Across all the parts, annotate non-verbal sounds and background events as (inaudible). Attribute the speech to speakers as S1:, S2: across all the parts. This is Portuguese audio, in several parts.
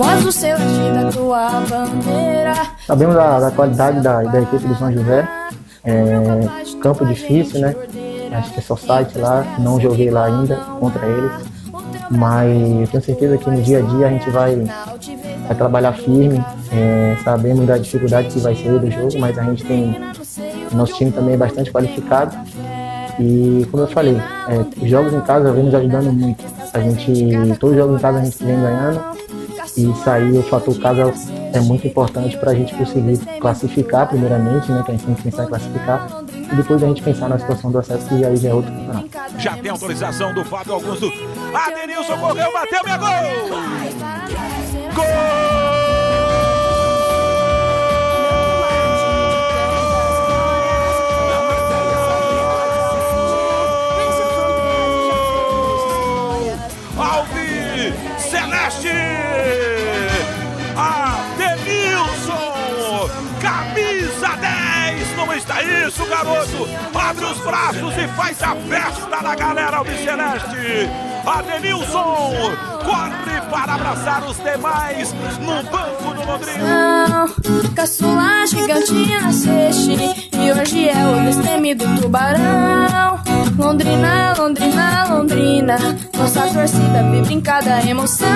S1: O azul celeste da tua bandeira.
S2: Sabemos da, da qualidade da, da equipe do São José. É, campo difícil, né? Acho que é só site lá, não joguei lá ainda contra eles. Mas tenho certeza que no dia a dia a gente vai, vai trabalhar firme. É, sabemos da dificuldade que vai ser do jogo, mas a gente tem. Nosso time também é bastante qualificado. E como eu falei, é, os jogos em casa vem nos ajudando muito. A gente, todos os jogos em casa a gente vem ganhando. E isso aí, o fator casa é muito importante para a gente conseguir classificar primeiramente, né? Que a gente tem que pensar em classificar. E depois a gente pensar na situação do acesso, que aí já é outro campeonato.
S3: Já tem autorização do Fábio Augusto. Adenilson correu, bateu, minha gol! Gol! Está isso, garoto! Abre os braços e faz a festa da galera Alviceleste! Adenilson corre para abraçar os demais no banco do Londrina.
S1: Caçula gigantinha nasceste e hoje é o destemido tubarão. Nossa torcida vibra em cada emoção.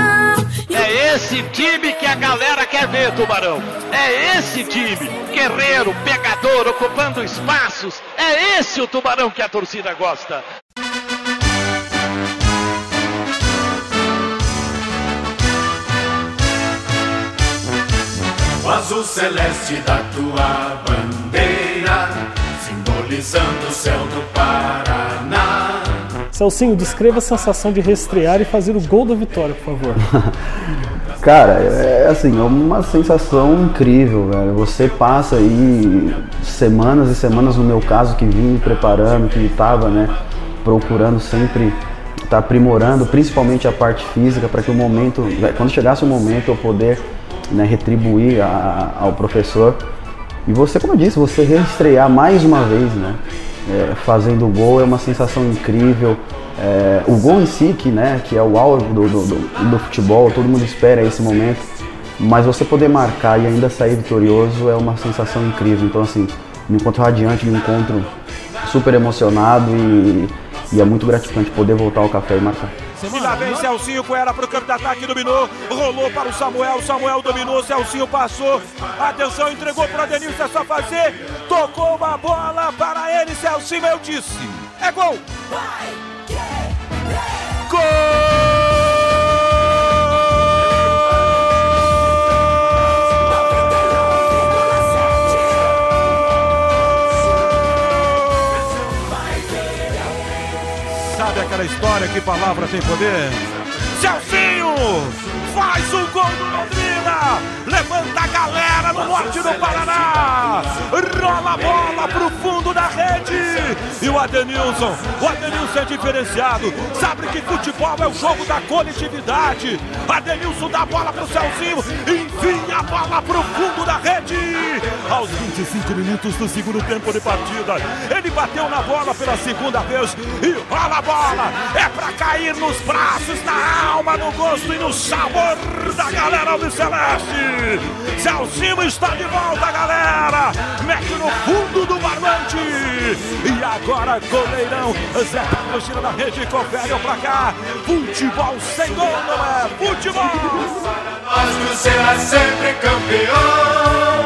S4: É esse time que a galera quer ver, Tubarão. É esse time, guerreiro, pegador, ocupando espaços. É esse o Tubarão que a torcida gosta.
S5: O azul celeste da tua bandeira, simbolizando o céu do.
S6: Celcinho, descreva a sensação de reestrear e fazer o gol da vitória, por favor. (laughs)
S7: Cara, é assim, é uma sensação incrível, velho. Você passa aí semanas e semanas, no meu caso, que vim preparando, que estava, né, procurando sempre estar tá aprimorando, principalmente a parte física, para que o momento, quando chegasse o momento, eu poder né, retribuir a, ao professor. E você, como eu disse, você reestrear mais uma vez, né? É, fazendo gol é uma sensação incrível. É, o gol em si, que, né, que é o do, do, do, do, futebol, todo mundo espera esse momento, mas você poder marcar e ainda sair vitorioso é uma sensação incrível. Então, assim, me encontro radiante, me encontro super emocionado e, e é muito gratificante poder voltar ao café e marcar.
S3: E lá vem Celcinho Coera para o campo de ataque, dominou, rolou para o Samuel, Samuel dominou, Celcinho passou, atenção, entregou para o Adenilson, é só fazer, tocou uma bola para ele, Celcinho, eu disse, é gol! Gol! Sabe aquela história que palavra tem poder? Celcinho faz o gol do Londrina, levanta a galera no norte do Paraná, rola a bola pro fundo da rede e o Adenilson, o Adenilson é diferenciado, sabe que futebol é o jogo da coletividade. Adenilson dá a bola pro Celcinho, enfia a bola pro fundo da rede. Aos 25 minutos do segundo tempo de partida, ele bateu na bola pela segunda vez e rola a bola. É pra cair nos braços, na alma, no gosto e no sabor da galera Celeste. Celcinho está de volta, galera. Mete no fundo do barbante. E agora, goleirão. Zé Carlos tira da rede e confere o placar. Futebol sem gol não é futebol.
S5: Nós será sempre campeão.